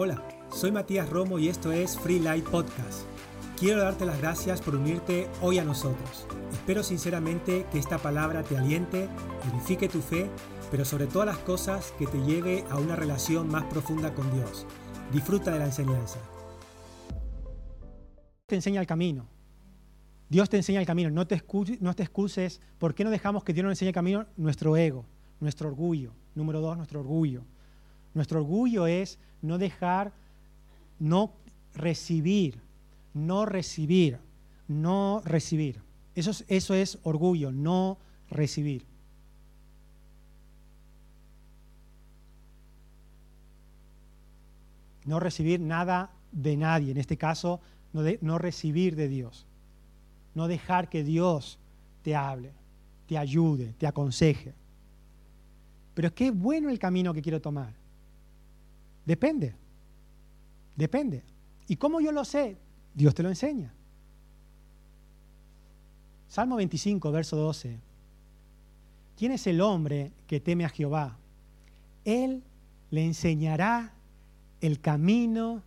Hola, soy Matías Romo y esto es Free Light Podcast. Quiero darte las gracias por unirte hoy a nosotros. Espero sinceramente que esta palabra te aliente, edifique tu fe, pero sobre todas las cosas que te lleve a una relación más profunda con Dios. Disfruta de la enseñanza. Te enseña el camino. Dios te enseña el camino. No te, no te excuses. ¿Por qué no dejamos que Dios nos enseñe el camino? Nuestro ego, nuestro orgullo. Número dos, nuestro orgullo. Nuestro orgullo es no dejar, no recibir, no recibir, no recibir. Eso es, es orgullo, no recibir. No recibir nada de nadie, en este caso, no, no recibir de Dios. No dejar que Dios te hable, te ayude, te aconseje. Pero qué bueno el camino que quiero tomar. Depende. Depende. ¿Y cómo yo lo sé? Dios te lo enseña. Salmo 25, verso 12. ¿Quién es el hombre que teme a Jehová? Él le enseñará el camino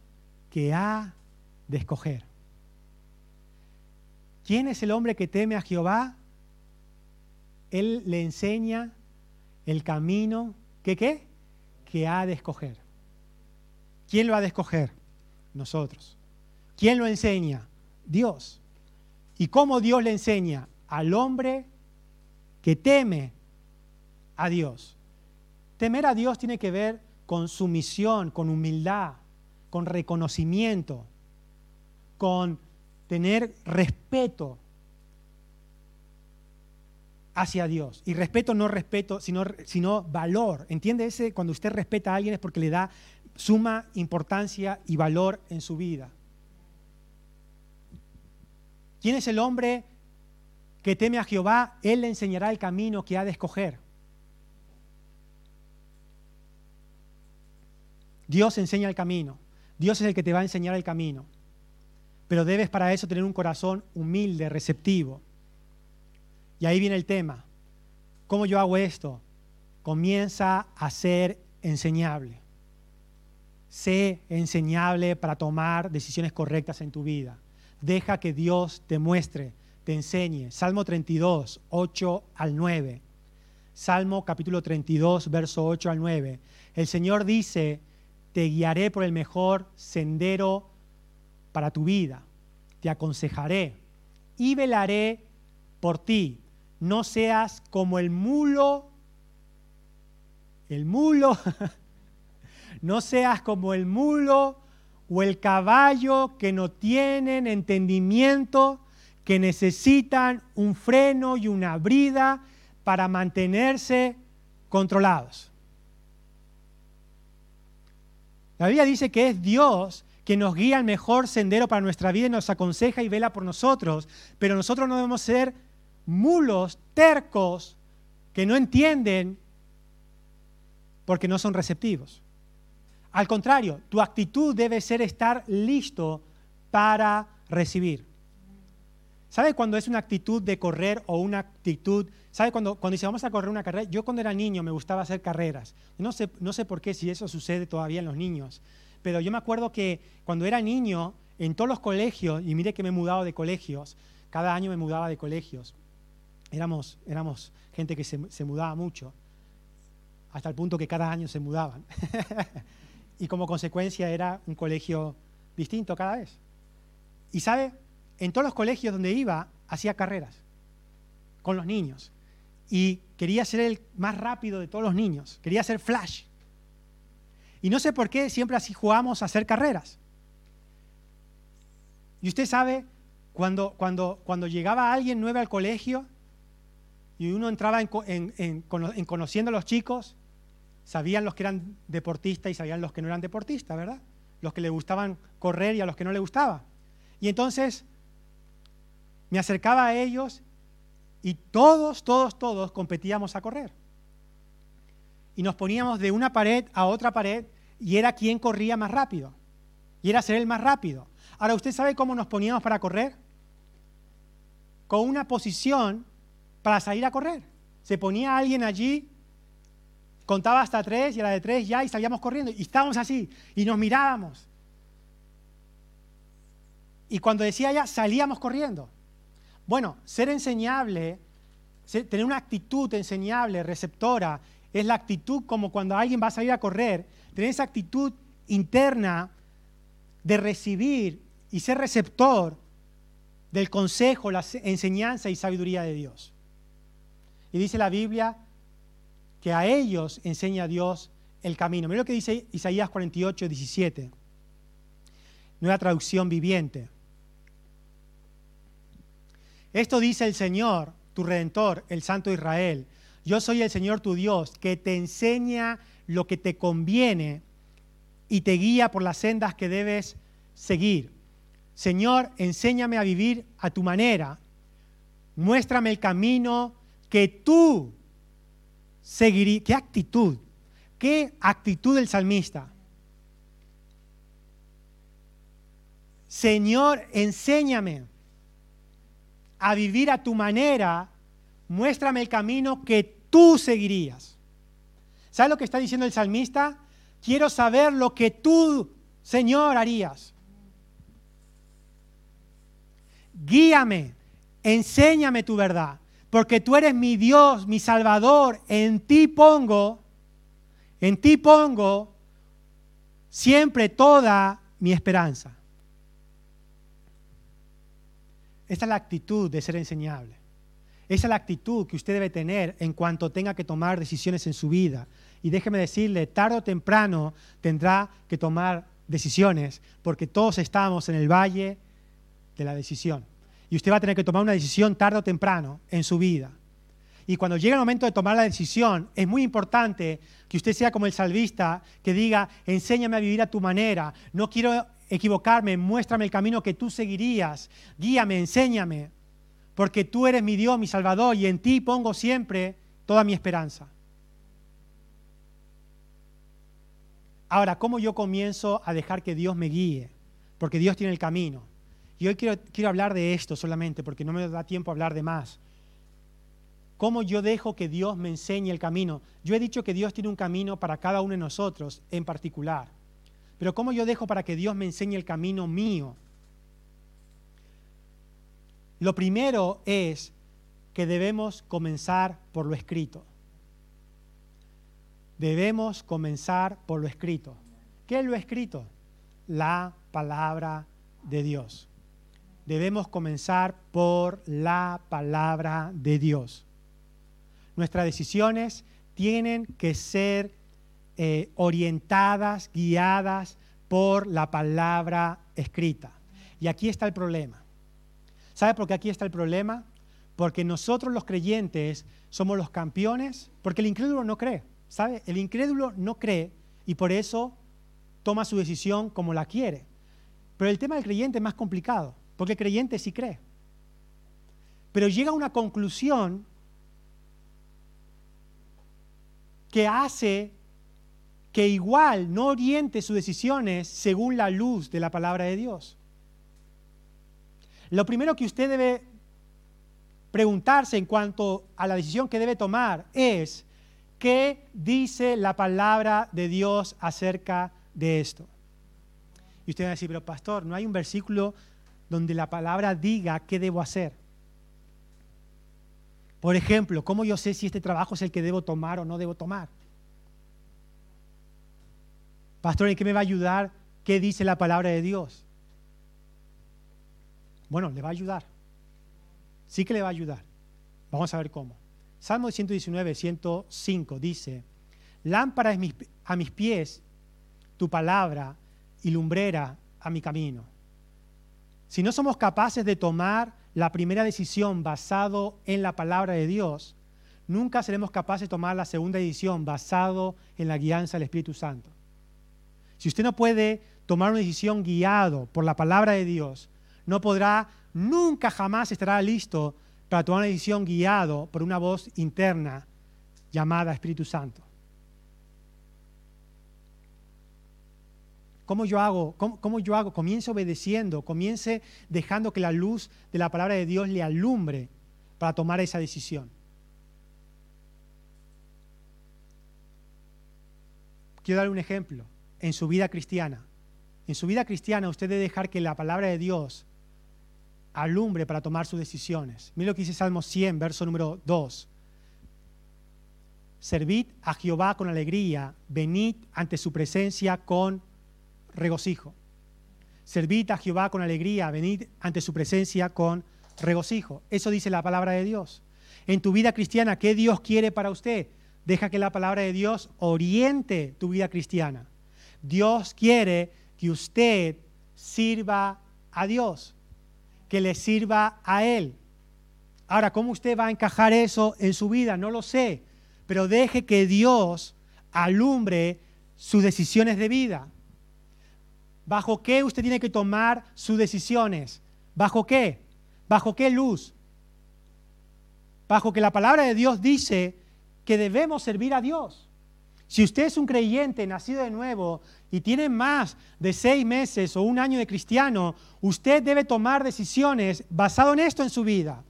que ha de escoger. ¿Quién es el hombre que teme a Jehová? Él le enseña el camino que qué? Que ha de escoger. ¿Quién lo ha de escoger? Nosotros. ¿Quién lo enseña? Dios. ¿Y cómo Dios le enseña? Al hombre que teme a Dios. Temer a Dios tiene que ver con sumisión, con humildad, con reconocimiento, con tener respeto hacia Dios. Y respeto no respeto, sino, sino valor. ¿Entiende ese? Cuando usted respeta a alguien es porque le da suma importancia y valor en su vida. ¿Quién es el hombre que teme a Jehová? Él le enseñará el camino que ha de escoger. Dios enseña el camino. Dios es el que te va a enseñar el camino. Pero debes para eso tener un corazón humilde, receptivo. Y ahí viene el tema. ¿Cómo yo hago esto? Comienza a ser enseñable. Sé enseñable para tomar decisiones correctas en tu vida. Deja que Dios te muestre, te enseñe. Salmo 32, 8 al 9. Salmo capítulo 32, verso 8 al 9. El Señor dice, te guiaré por el mejor sendero para tu vida. Te aconsejaré y velaré por ti. No seas como el mulo, el mulo No seas como el mulo o el caballo que no tienen entendimiento, que necesitan un freno y una brida para mantenerse controlados. La Biblia dice que es Dios que nos guía al mejor sendero para nuestra vida y nos aconseja y vela por nosotros, pero nosotros no debemos ser mulos, tercos, que no entienden porque no son receptivos. Al contrario, tu actitud debe ser estar listo para recibir. ¿Sabe cuando es una actitud de correr o una actitud? ¿Sabe cuando, cuando dice vamos a correr una carrera? Yo cuando era niño me gustaba hacer carreras. No sé, no sé por qué, si eso sucede todavía en los niños. Pero yo me acuerdo que cuando era niño, en todos los colegios, y mire que me he mudado de colegios, cada año me mudaba de colegios. Éramos, éramos gente que se, se mudaba mucho, hasta el punto que cada año se mudaban. y como consecuencia era un colegio distinto cada vez. Y sabe, en todos los colegios donde iba hacía carreras con los niños y quería ser el más rápido de todos los niños, quería ser flash. Y no sé por qué siempre así jugamos a hacer carreras. Y usted sabe, cuando, cuando, cuando llegaba alguien nuevo al colegio y uno entraba en, en conociendo a los chicos, Sabían los que eran deportistas y sabían los que no eran deportistas, ¿verdad? Los que le gustaban correr y a los que no le gustaba. Y entonces me acercaba a ellos y todos, todos, todos competíamos a correr. Y nos poníamos de una pared a otra pared y era quien corría más rápido. Y era ser el más rápido. Ahora, ¿usted sabe cómo nos poníamos para correr? Con una posición para salir a correr. Se ponía alguien allí contaba hasta tres y a la de tres ya y salíamos corriendo. Y estábamos así y nos mirábamos. Y cuando decía ya, salíamos corriendo. Bueno, ser enseñable, tener una actitud enseñable, receptora, es la actitud como cuando alguien va a salir a correr, tener esa actitud interna de recibir y ser receptor del consejo, la enseñanza y sabiduría de Dios. Y dice la Biblia que a ellos enseña Dios el camino. Mira lo que dice Isaías 48, 17. Nueva traducción viviente. Esto dice el Señor, tu redentor, el Santo Israel. Yo soy el Señor tu Dios, que te enseña lo que te conviene y te guía por las sendas que debes seguir. Señor, enséñame a vivir a tu manera. Muéstrame el camino que tú seguirías. ¿Qué actitud? ¿Qué actitud del salmista? Señor, enséñame a vivir a tu manera. Muéstrame el camino que tú seguirías. ¿Sabes lo que está diciendo el salmista? Quiero saber lo que tú, Señor, harías guíame, enséñame tu verdad, porque tú eres mi Dios, mi Salvador, en ti pongo, en ti pongo siempre toda mi esperanza. Esa es la actitud de ser enseñable. Esa es la actitud que usted debe tener en cuanto tenga que tomar decisiones en su vida. Y déjeme decirle, tarde o temprano tendrá que tomar decisiones, porque todos estamos en el valle de la decisión. Y usted va a tener que tomar una decisión tarde o temprano en su vida. Y cuando llega el momento de tomar la decisión, es muy importante que usted sea como el salvista que diga, enséñame a vivir a tu manera, no quiero equivocarme, muéstrame el camino que tú seguirías, guíame, enséñame, porque tú eres mi Dios, mi Salvador, y en ti pongo siempre toda mi esperanza. Ahora, ¿cómo yo comienzo a dejar que Dios me guíe? Porque Dios tiene el camino. Y hoy quiero, quiero hablar de esto solamente porque no me da tiempo a hablar de más. ¿Cómo yo dejo que Dios me enseñe el camino? Yo he dicho que Dios tiene un camino para cada uno de nosotros en particular. Pero ¿cómo yo dejo para que Dios me enseñe el camino mío? Lo primero es que debemos comenzar por lo escrito. Debemos comenzar por lo escrito. ¿Qué es lo escrito? La palabra de Dios debemos comenzar por la palabra de Dios. Nuestras decisiones tienen que ser eh, orientadas, guiadas por la palabra escrita. Y aquí está el problema. ¿Sabe por qué aquí está el problema? Porque nosotros los creyentes somos los campeones, porque el incrédulo no cree. ¿Sabe? El incrédulo no cree y por eso toma su decisión como la quiere. Pero el tema del creyente es más complicado porque el creyente sí cree. Pero llega a una conclusión que hace que igual no oriente sus decisiones según la luz de la palabra de Dios. Lo primero que usted debe preguntarse en cuanto a la decisión que debe tomar es, ¿qué dice la palabra de Dios acerca de esto? Y usted va a decir, pero pastor, ¿no hay un versículo donde la palabra diga qué debo hacer. Por ejemplo, ¿cómo yo sé si este trabajo es el que debo tomar o no debo tomar? Pastor, ¿en qué me va a ayudar? ¿Qué dice la palabra de Dios? Bueno, le va a ayudar. Sí que le va a ayudar. Vamos a ver cómo. Salmo 119, 105 dice, lámpara es a mis pies tu palabra y lumbrera a mi camino. Si no somos capaces de tomar la primera decisión basado en la palabra de Dios, nunca seremos capaces de tomar la segunda decisión basado en la guianza del Espíritu Santo. Si usted no puede tomar una decisión guiado por la palabra de Dios, no podrá, nunca jamás estará listo para tomar una decisión guiado por una voz interna llamada Espíritu Santo. ¿Cómo yo hago? ¿Cómo, yo hago? Comience obedeciendo, comience dejando que la luz de la palabra de Dios le alumbre para tomar esa decisión. quiero darle un ejemplo. En su vida cristiana. En su vida cristiana usted debe dejar que la palabra de Dios alumbre para tomar sus decisiones. Mira lo que dice Salmo 100, verso número 2. Servid a Jehová con alegría, venid ante su presencia con regocijo. Servid a Jehová con alegría, venid ante su presencia con regocijo. Eso dice la palabra de Dios. En tu vida cristiana, ¿qué Dios quiere para usted? Deja que la palabra de Dios oriente tu vida cristiana. Dios quiere que usted sirva a Dios que le sirva a Él. Ahora, ¿cómo usted va a encajar eso en su vida? No lo sé, pero deje que Dios alumbre sus decisiones de vida. ¿Bajo qué usted tiene que tomar sus decisiones? ¿Bajo qué? ¿Bajo qué luz? Bajo que la palabra de Dios dice que debemos servir a Dios. Si usted es un creyente nacido de nuevo y tiene más de seis meses o un año de cristiano, usted debe tomar decisiones basado en esto en su vida.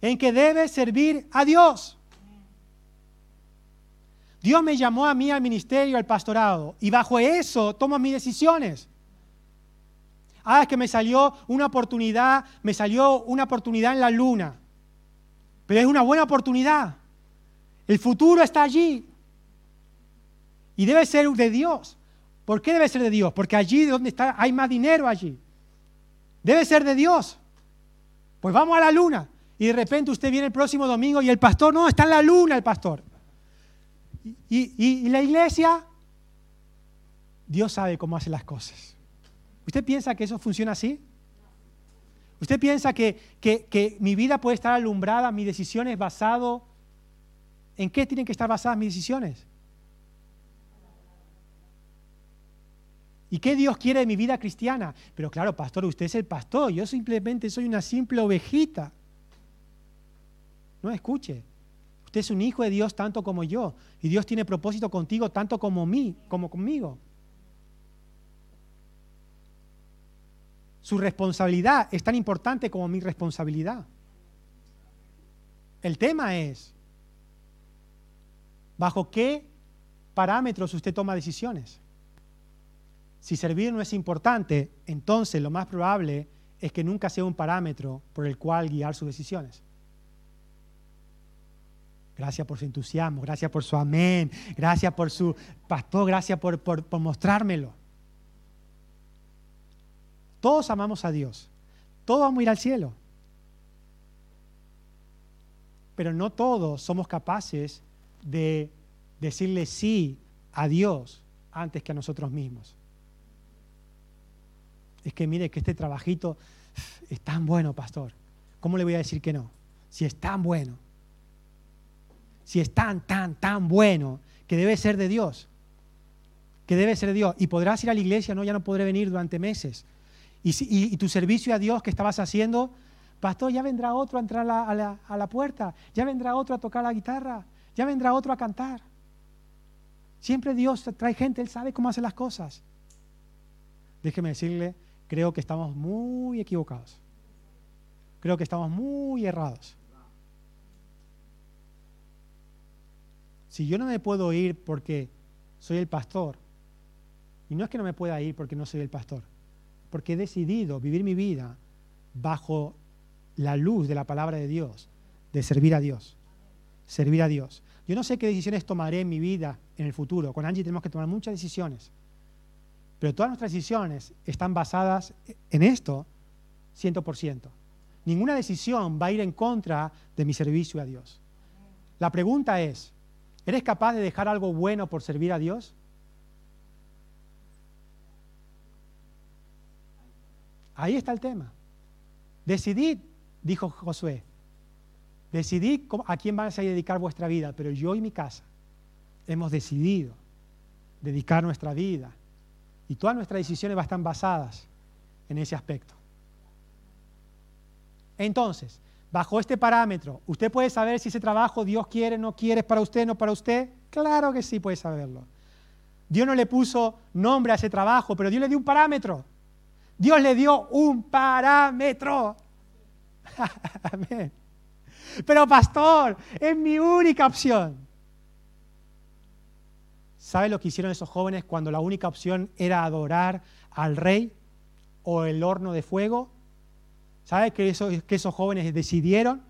En que debe servir a Dios. Dios me llamó a mí al ministerio, al pastorado, y bajo eso tomo mis decisiones. Ah, es que me salió una oportunidad, me salió una oportunidad en la luna. Pero es una buena oportunidad. El futuro está allí. Y debe ser de Dios. ¿Por qué debe ser de Dios? Porque allí donde está hay más dinero allí. Debe ser de Dios. Pues vamos a la luna. Y de repente usted viene el próximo domingo y el pastor, no, está en la luna el pastor. Y, la iglesia, Dios sabe cómo hace las cosas. ¿Usted piensa que eso funciona así? ¿Usted piensa que, que, que mi vida puede estar alumbrada, mis decisiones basado ¿En qué tienen que estar basadas mis decisiones? ¿Y qué Dios quiere de mi vida cristiana? Pero claro, pastor, usted es el pastor, yo simplemente soy una simple ovejita. No escuche. Usted es un hijo de Dios tanto como yo. Y Dios tiene propósito contigo tanto como mí, como conmigo. Su responsabilidad es tan importante como mi responsabilidad. El tema es, ¿Bajo qué parámetros usted toma decisiones? Si servir no es importante, entonces lo más probable es que nunca sea un parámetro por el cual guiar sus decisiones. Gracias por su entusiasmo, gracias por su amén, gracias por su pastor, gracias por, por, mostrármelo. Todos amamos a Dios, todos vamos a ir al cielo, pero no todos somos capaces de decirle sí a Dios antes que a nosotros mismos. Es que mire que este trabajito es tan bueno, pastor. ¿Cómo le voy a decir que no? Si es tan bueno. Si es tan, tan, tan bueno que debe ser de Dios. Que debe ser de Dios. Y podrás ir a la iglesia, no, ya no podré venir durante meses. Y, tu servicio a Dios que estabas haciendo, pastor, ya vendrá otro a entrar a la, a la puerta, ya vendrá otro a tocar la guitarra, ya vendrá otro a cantar. Siempre Dios trae gente, Él sabe cómo hacer las cosas. Déjeme decirle, creo que estamos muy equivocados. Creo que estamos muy errados. Si yo no me puedo ir porque soy el pastor, y no es que no me pueda ir porque no soy el pastor, porque he decidido vivir mi vida bajo la luz de la palabra de Dios, de servir a Dios servir a Dios. Yo no sé qué decisiones tomaré en mi vida en el futuro. Con Angie tenemos que tomar muchas decisiones. Pero todas nuestras decisiones están basadas en esto 100%. Ninguna decisión va a ir en contra de mi servicio a Dios. La pregunta es, ¿eres capaz de dejar algo bueno por servir a Dios? Ahí está el tema. Decidid, dijo Josué, Decidí a quién vas a dedicar vuestra vida, pero yo y mi casa hemos decidido dedicar nuestra vida y todas nuestras decisiones van a estar basadas en ese aspecto. Entonces, bajo este parámetro, ¿usted puede saber si ese trabajo Dios quiere, no quiere, para usted, no para usted? Claro que sí puede saberlo. Dios no le puso nombre a ese trabajo, pero Dios le dio un parámetro. Dios le dio un parámetro. Amén. Pero pastor, es mi única opción. ¿Sabe lo que hicieron esos jóvenes cuando la única opción era adorar al rey o el horno de fuego? ¿Sabe qué eso, que esos jóvenes decidieron?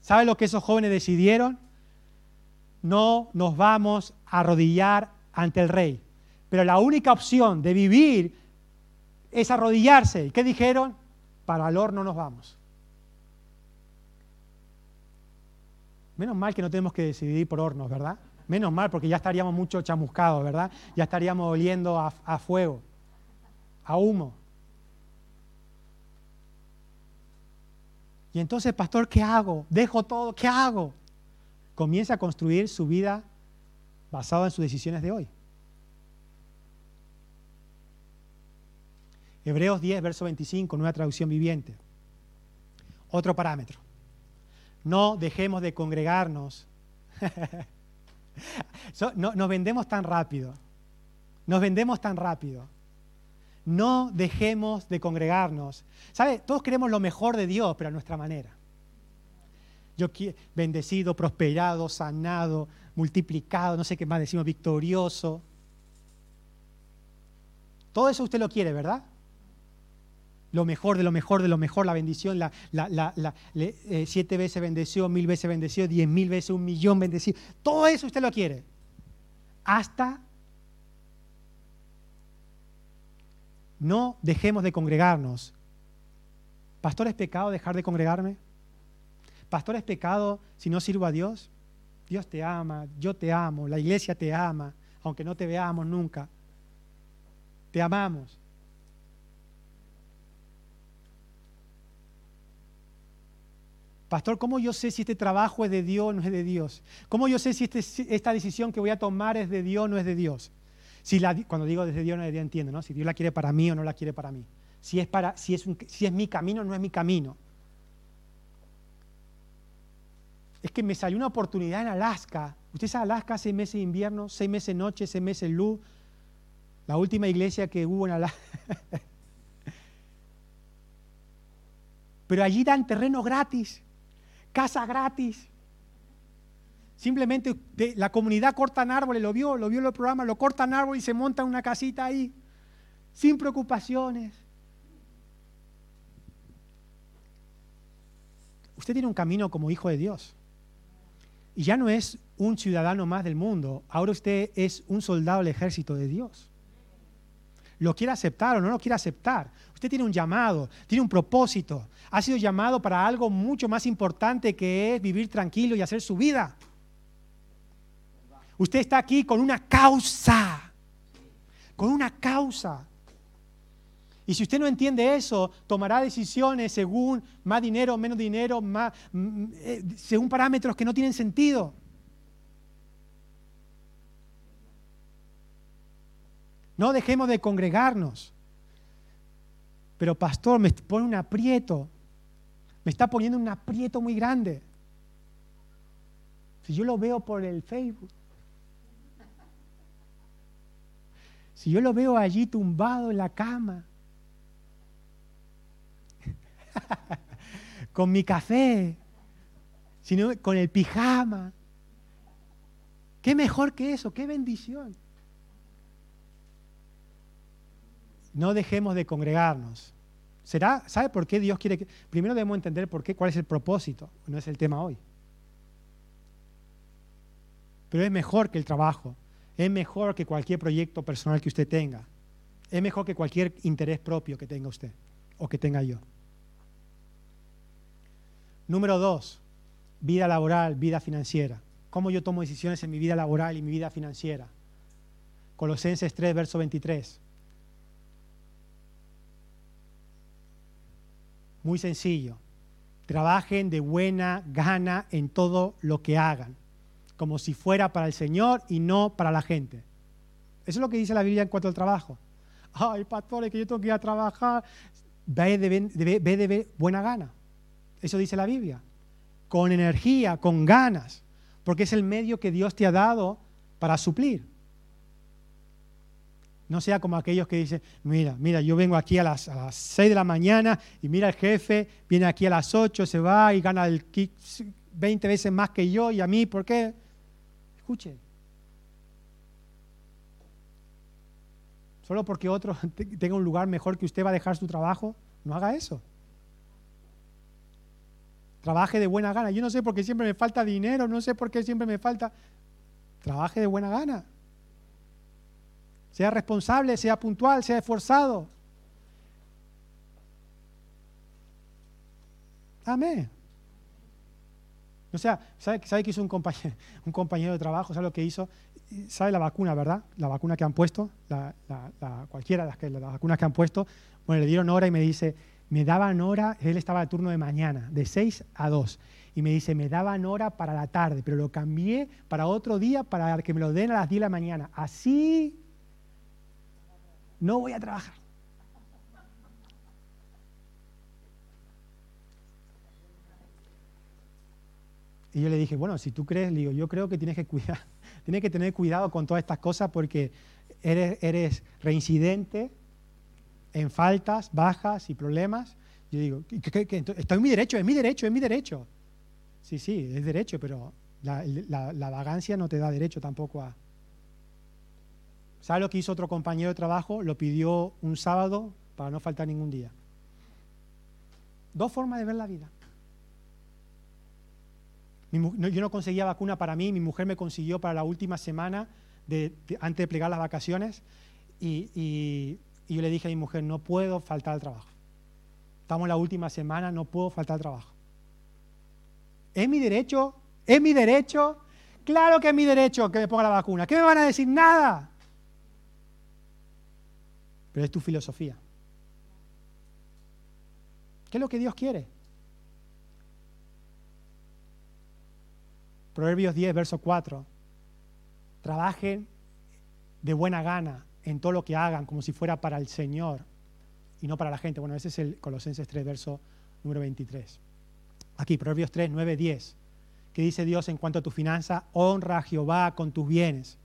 ¿Sabe lo que esos jóvenes decidieron? No nos vamos a arrodillar ante el rey. Pero la única opción de vivir es arrodillarse. ¿Y qué dijeron? Para el horno nos vamos. Menos mal que no tenemos que decidir por hornos, ¿verdad? Menos mal porque ya estaríamos mucho chamuscados, ¿verdad? Ya estaríamos oliendo a fuego, a humo. Y entonces, pastor, ¿qué hago? Dejo todo, ¿qué hago? Comienza a construir su vida basada en sus decisiones de hoy. Hebreos 10, verso 25, nueva traducción viviente. Otro parámetro. No dejemos de congregarnos. no, nos vendemos tan rápido. Nos vendemos tan rápido. No dejemos de congregarnos. ¿Sabe? Todos queremos lo mejor de Dios, pero a nuestra manera. Yo bendecido, prosperado, sanado, multiplicado, no sé qué más decimos, victorioso. Todo eso usted lo quiere, ¿verdad? Lo mejor de lo mejor de lo mejor, la bendición, la, eh, siete veces bendeció, mil veces bendeció, diez mil veces, un millón bendecido. Todo eso usted lo quiere. Hasta no dejemos de congregarnos. ¿Pastor es pecado dejar de congregarme? ¿Pastor es pecado si no sirvo a Dios? Dios te ama, yo te amo, la iglesia te ama, aunque no te veamos nunca. Te amamos. Pastor, ¿cómo yo sé si este trabajo es de Dios o no es de Dios? ¿Cómo yo sé si este, esta decisión que voy a tomar es de Dios o no es de Dios? Si la, cuando digo desde Dios no es de Dios, entiendo, ¿no? Si Dios la quiere para mí o no la quiere para mí. Si es, para, si es, si es mi camino o no es mi camino. Es que me salió una oportunidad en Alaska. Usted sabe Alaska, seis meses de invierno, seis meses de noche, seis meses de luz. La última iglesia que hubo en Alaska. Pero allí dan terreno gratis casa gratis. Simplemente la comunidad cortan árboles, lo vio, lo vio en el programa, lo cortan árboles y se montan una casita ahí, sin preocupaciones. Usted tiene un camino como hijo de Dios. Y ya no es un ciudadano más del mundo, ahora usted es un soldado del ejército de Dios. Lo quiere aceptar o no lo quiere aceptar. Usted tiene un llamado, tiene un propósito. Ha sido llamado para algo mucho más importante que es vivir tranquilo y hacer su vida. Usted está aquí con una causa, con una causa. Y si usted no entiende eso, tomará decisiones según más dinero, menos dinero, eh, según parámetros que no tienen sentido. No dejemos de congregarnos. Pero pastor, me pone un aprieto. Me está poniendo un aprieto muy grande. Si yo lo veo por el Facebook. Si yo lo veo allí tumbado en la cama. con mi café. Sino con el pijama. ¿Qué mejor que eso? ¿Qué bendición? no dejemos de congregarnos. ¿Será, ¿Sabe por qué Dios quiere que... Primero debemos entender por qué, cuál es el propósito. No es el tema hoy. Pero es mejor que el trabajo. Es mejor que cualquier proyecto personal que usted tenga. Es mejor que cualquier interés propio que tenga usted o que tenga yo. Número dos, vida laboral, vida financiera. ¿Cómo yo tomo decisiones en mi vida laboral y mi vida financiera? Colosenses 3, verso 23. Muy sencillo. Trabajen de buena gana en todo lo que hagan, como si fuera para el Señor y no para la gente. Eso es lo que dice la Biblia en cuanto al trabajo. Ay, pastor, que yo tengo que ir a trabajar. Ve de, ve de buena gana. Eso dice la Biblia. Con energía, con ganas, porque es el medio que Dios te ha dado para suplir. No sea como aquellos que dicen, mira, mira, yo vengo aquí a las, a 6 de la mañana y mira el jefe, viene aquí a las 8, se va y gana el 20 veces más que yo y a mí, ¿por qué? Escuche. Solo porque otro tenga un lugar mejor que usted va a dejar su trabajo, no haga eso. Trabaje de buena gana. Yo no sé por qué siempre me falta dinero, no sé por qué siempre me falta. Trabaje de buena gana. Sea responsable, sea puntual, sea esforzado. Amén. O sea, ¿sabe, ¿sabe qué hizo un compañero, un compañero de trabajo? ¿Sabe lo que hizo? ¿Sabe la vacuna, verdad? La vacuna que han puesto, la, cualquiera de las, que, las vacunas que han puesto. Bueno, le dieron hora y me dice, me daban hora, él estaba de turno de mañana, de 6 a 2. Y me dice, me daban hora para la tarde, pero lo cambié para otro día para que me lo den a las 10 de la mañana. Así no voy a trabajar. Y yo le dije, bueno, si tú crees, digo, yo creo que tienes que cuidar, tienes que tener cuidado con todas estas cosas porque eres, eres reincidente en faltas, bajas y problemas. Yo digo, estoy en mi derecho, es mi derecho, es mi derecho. Sí, sí, es derecho, pero la, la vagancia no te da derecho tampoco a... ¿Sabe lo que hizo otro compañero de trabajo? Lo pidió un sábado para no faltar ningún día. Dos formas de ver la vida yo no conseguía vacuna para mí, mi mujer me consiguió para la última semana de, antes de plegar las vacaciones y, yo le dije a mi mujer, no puedo faltar al trabajo. Estamos en la última semana, no puedo faltar al trabajo. ¿Es mi derecho? ¿Es mi derecho? Claro que es mi derecho que me ponga la vacuna. ¿Qué me van a decir? Nada. Pero es tu filosofía. ¿Qué es lo que Dios quiere? Proverbios 10, verso 4. Trabajen de buena gana en todo lo que hagan, como si fuera para el Señor y no para la gente. Bueno, ese es el Colosenses 3, verso número 23. Aquí, Proverbios 3, 9, 10. Que dice Dios en cuanto a tu finanza, honra a Jehová con tus bienes.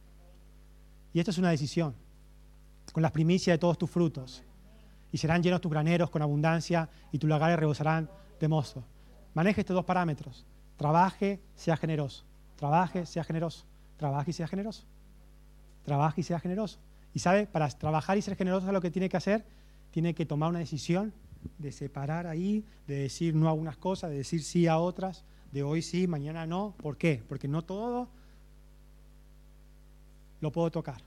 Y esto es una decisión, con las primicias de todos tus frutos. Y serán llenos tus graneros con abundancia y tus lagares rebosarán de mozo. Maneje estos dos parámetros. Trabaje, sea generoso. Trabaje, sea generoso. Trabaje y sea generoso. Trabaje y sea generoso. Y sabe, para trabajar y ser generoso, lo que tiene que hacer? Tiene que tomar una decisión de separar ahí, de decir no a unas cosas, de decir sí a otras, de hoy sí, mañana no. ¿Por qué? Porque no todo lo puedo tocar.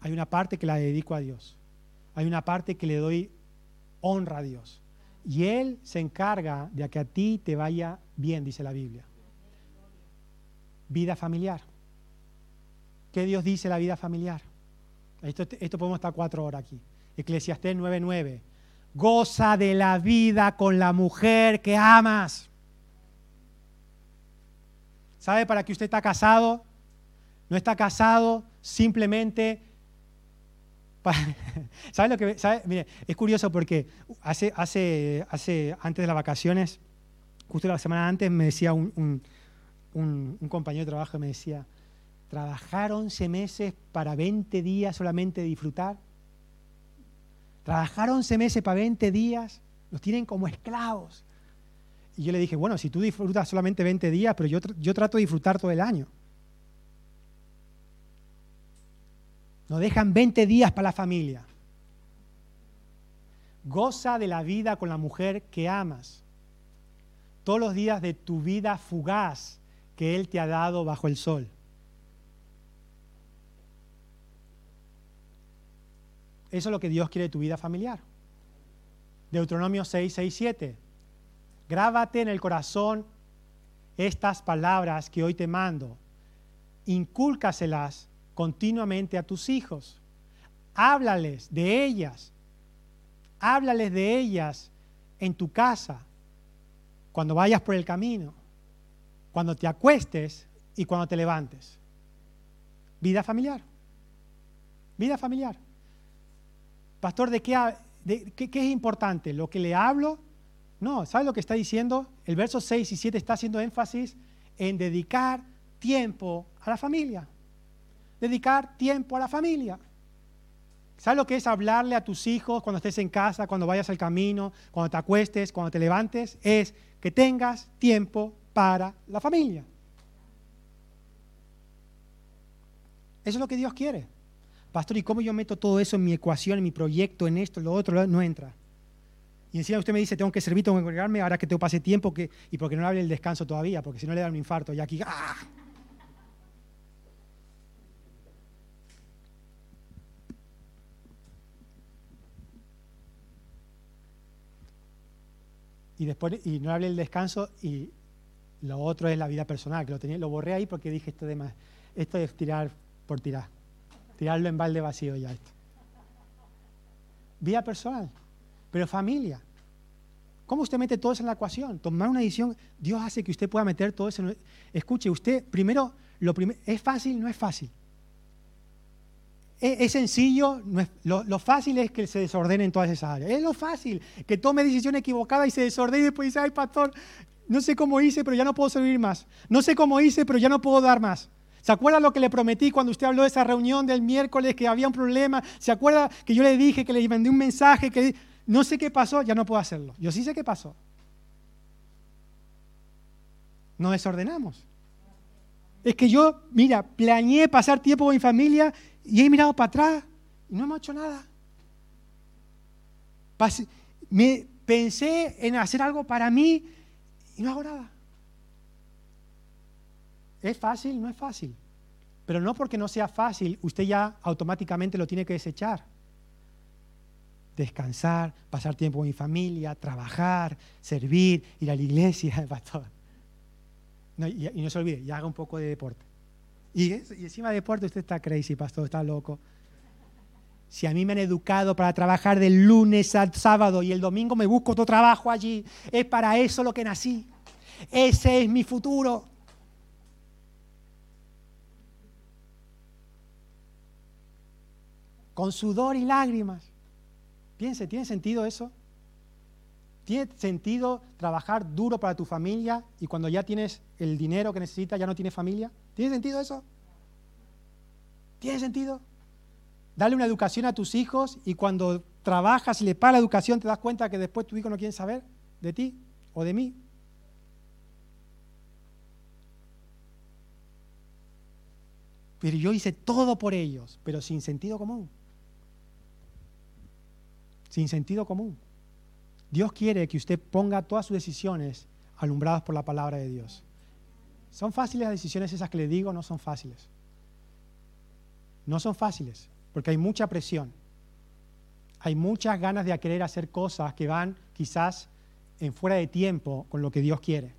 Hay una parte que la dedico a Dios. Hay una parte que le doy honra a Dios. Y Él se encarga de que a ti te vaya bien, dice la Biblia. Vida familiar. ¿Qué Dios dice la vida familiar? Esto, podemos estar cuatro horas aquí. Eclesiastés 9:9. Goza de la vida con la mujer que amas. ¿Sabe para qué usted está casado? No está casado simplemente ¿Sabes lo que.? Mire, es curioso porque hace, hace, hace, antes de las vacaciones, justo la semana antes, me decía un, compañero de trabajo, me decía, ¿trabajar 11 meses para 20 días solamente disfrutar? ¿Trabajar 11 meses para 20 días? Los tienen como esclavos. Y yo le dije, bueno, si tú disfrutas solamente 20 días, pero yo, yo trato de disfrutar todo el año. Nos dejan 20 días para la familia. Goza de la vida con la mujer que amas. Todos los días de tu vida fugaz que Él te ha dado bajo el sol. Eso es lo que Dios quiere de tu vida familiar. Deuteronomio 6, 6, 7. Grábate en el corazón estas palabras que hoy te mando. Incúlcaselas continuamente a tus hijos. Háblales de ellas. Háblales de ellas en tu casa, cuando vayas por el camino, cuando te acuestes y cuando te levantes. Vida familiar. Vida familiar. Pastor, ¿de qué, qué es importante? ¿Lo que le hablo? No, ¿sabes lo que está diciendo? El verso 6 y 7 está haciendo énfasis en dedicar tiempo a la familia dedicar tiempo a la familia. ¿Sabes lo que es hablarle a tus hijos cuando estés en casa, cuando vayas al camino, cuando te acuestes, cuando te levantes? Es que tengas tiempo para la familia. Eso es lo que Dios quiere. pastor, ¿y cómo yo meto todo eso en mi ecuación, en mi proyecto, en esto, lo otro? No entra. Y encima usted me dice, tengo que servir, tengo que congregarme, ahora que tengo pase tiempo, y porque no le hable el descanso todavía, porque si no le da un infarto. Y aquí, ¡ah! Y después, y no hablé el descanso, y lo otro es la vida personal, que lo, tenía, lo borré ahí porque dije esto de más. Esto es tirar por tirar. Tirarlo en balde vacío ya esto. Vida personal, pero familia. ¿Cómo usted mete todo eso en la ecuación? Tomar una decisión, Dios hace que usted pueda meter todo eso. Escuche, usted, primero, lo ¿es fácil? No es fácil. Es, sencillo, lo, fácil es que se desordenen todas esas áreas. Es lo fácil, que tome decisión equivocada y se desordene y después dice, ay pastor, no sé cómo hice, pero ya no puedo servir más. No sé cómo hice, pero ya no puedo dar más. ¿Se acuerda lo que le prometí cuando usted habló de esa reunión del miércoles, que había un problema? ¿Se acuerda que yo le dije, que le mandé un mensaje, que no sé qué pasó, ya no puedo hacerlo. Yo sí sé qué pasó. Nos desordenamos. Es que yo, mira, planeé pasar tiempo con mi familia y he mirado para atrás y no hemos hecho nada. me pensé en hacer algo para mí y no hago nada. ¿Es fácil? No es fácil. Pero no porque no sea fácil, usted ya automáticamente lo tiene que desechar descansar, pasar tiempo con mi familia, trabajar, servir, ir a la iglesia, pastor. y, no se olvide, y haga un poco de deporte. Y, encima de deporte usted está crazy, pastor, está loco. Si a mí me han educado para trabajar del lunes al sábado y el domingo me busco otro trabajo allí, es para eso lo que nací. Ese es mi futuro. Con sudor y lágrimas. Piense, ¿tiene sentido eso? ¿Tiene sentido trabajar duro para tu familia y cuando ya tienes el dinero que necesitas ya no tienes familia? ¿Tiene sentido eso? ¿Tiene sentido? Darle una educación a tus hijos y cuando trabajas y le pagas la educación te das cuenta que después tu hijo no quiere saber de ti o de mí. Pero yo hice todo por ellos, pero sin sentido común sin sentido común. Dios quiere que usted ponga todas sus decisiones alumbradas por la palabra de Dios. ¿Son fáciles las decisiones esas que le digo? No son fáciles. No son fáciles, porque hay mucha presión. Hay muchas ganas de querer hacer cosas que van quizás en fuera de tiempo con lo que Dios quiere.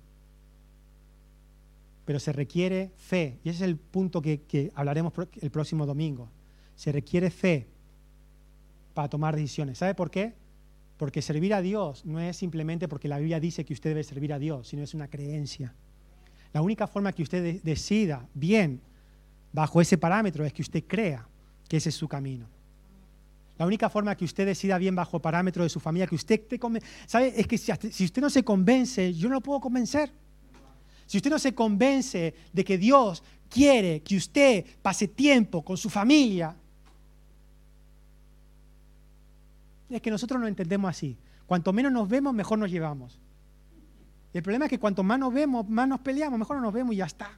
Pero se requiere fe, y ese es el punto que, que hablaremos el próximo domingo. Se requiere fe para tomar decisiones. ¿Sabe por qué? Porque servir a Dios no es simplemente porque la Biblia dice que usted debe servir a Dios, sino es una creencia. La única forma que usted decida bien bajo ese parámetro es que usted crea que ese es su camino. La única forma que usted decida bien bajo parámetro de su familia, que usted te ¿sabe? Es que si, si usted no se convence, yo no lo puedo convencer. Si usted no se convence de que Dios quiere que usted pase tiempo con su familia, es que nosotros nos entendemos así. Cuanto menos nos vemos, mejor nos llevamos. El problema es que cuanto más nos vemos, más nos peleamos, mejor no nos vemos y ya está.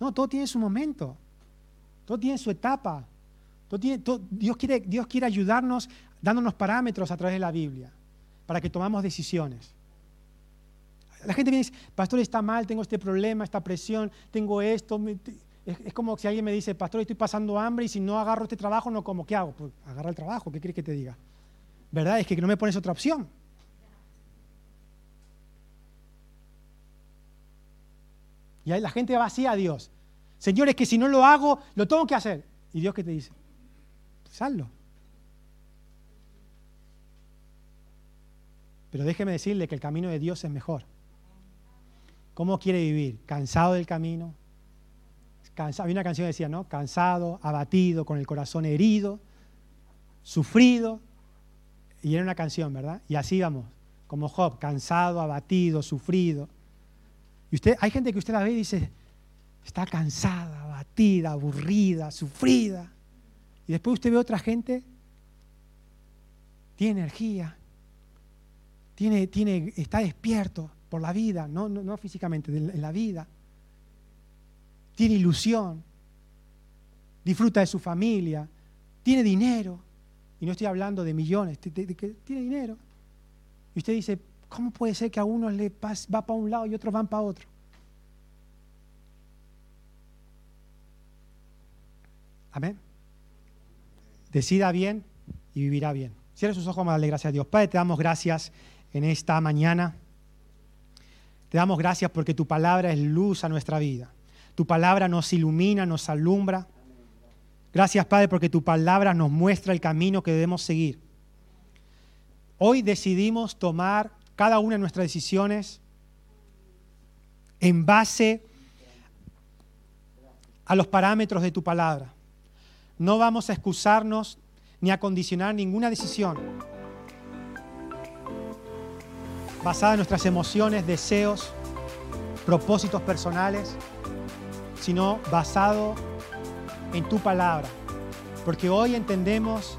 No, todo tiene su momento. Todo tiene su etapa. Dios, quiere, ayudarnos dándonos parámetros a través de la Biblia para que tomamos decisiones. La gente viene y dice, pastor, está mal, tengo este problema, esta presión, tengo esto. Es, como si alguien me dice, pastor, estoy pasando hambre y si no agarro este trabajo, no como. ¿Qué hago? Pues agarra el trabajo, ¿qué quieres que te diga? ¿Verdad? Es que no me pones otra opción. Y ahí la gente vacía a Dios. Señor, es que si no lo hago, lo tengo que hacer. ¿Y Dios qué te dice? Pues. Pero déjeme decirle que el camino de Dios es mejor. ¿Cómo quiere vivir? ¿Cansado del camino? había una canción que decía, ¿no? Cansado, abatido, con el corazón herido, sufrido. Y era una canción, ¿verdad? Y así vamos, como Job, cansado, abatido, sufrido. Usted, hay gente que usted la ve y dice, está cansada, abatida, aburrida, sufrida. Y después usted ve otra gente, tiene energía, tiene, tiene, está despierto por la vida, no, no, no físicamente, en la vida tiene ilusión. disfruta de su familia, tiene dinero. Y no estoy hablando de millones, tiene dinero. Y usted dice, ¿cómo puede ser que a unos le va para un lado y otros van para otro? Amén. Decida bien y vivirá bien. Cierre sus ojos, vamos a darle gracias a Dios. Padre, te damos gracias en esta mañana. Te damos gracias porque tu palabra es luz a nuestra vida. Tu palabra nos ilumina, nos alumbra. Gracias, Padre, porque tu palabra nos muestra el camino que debemos seguir. Hoy decidimos tomar cada una de nuestras decisiones en base a los parámetros de tu palabra. No vamos a excusarnos ni a condicionar ninguna decisión basada en nuestras emociones, deseos, propósitos personales, sino basado en tu palabra. Porque hoy entendemos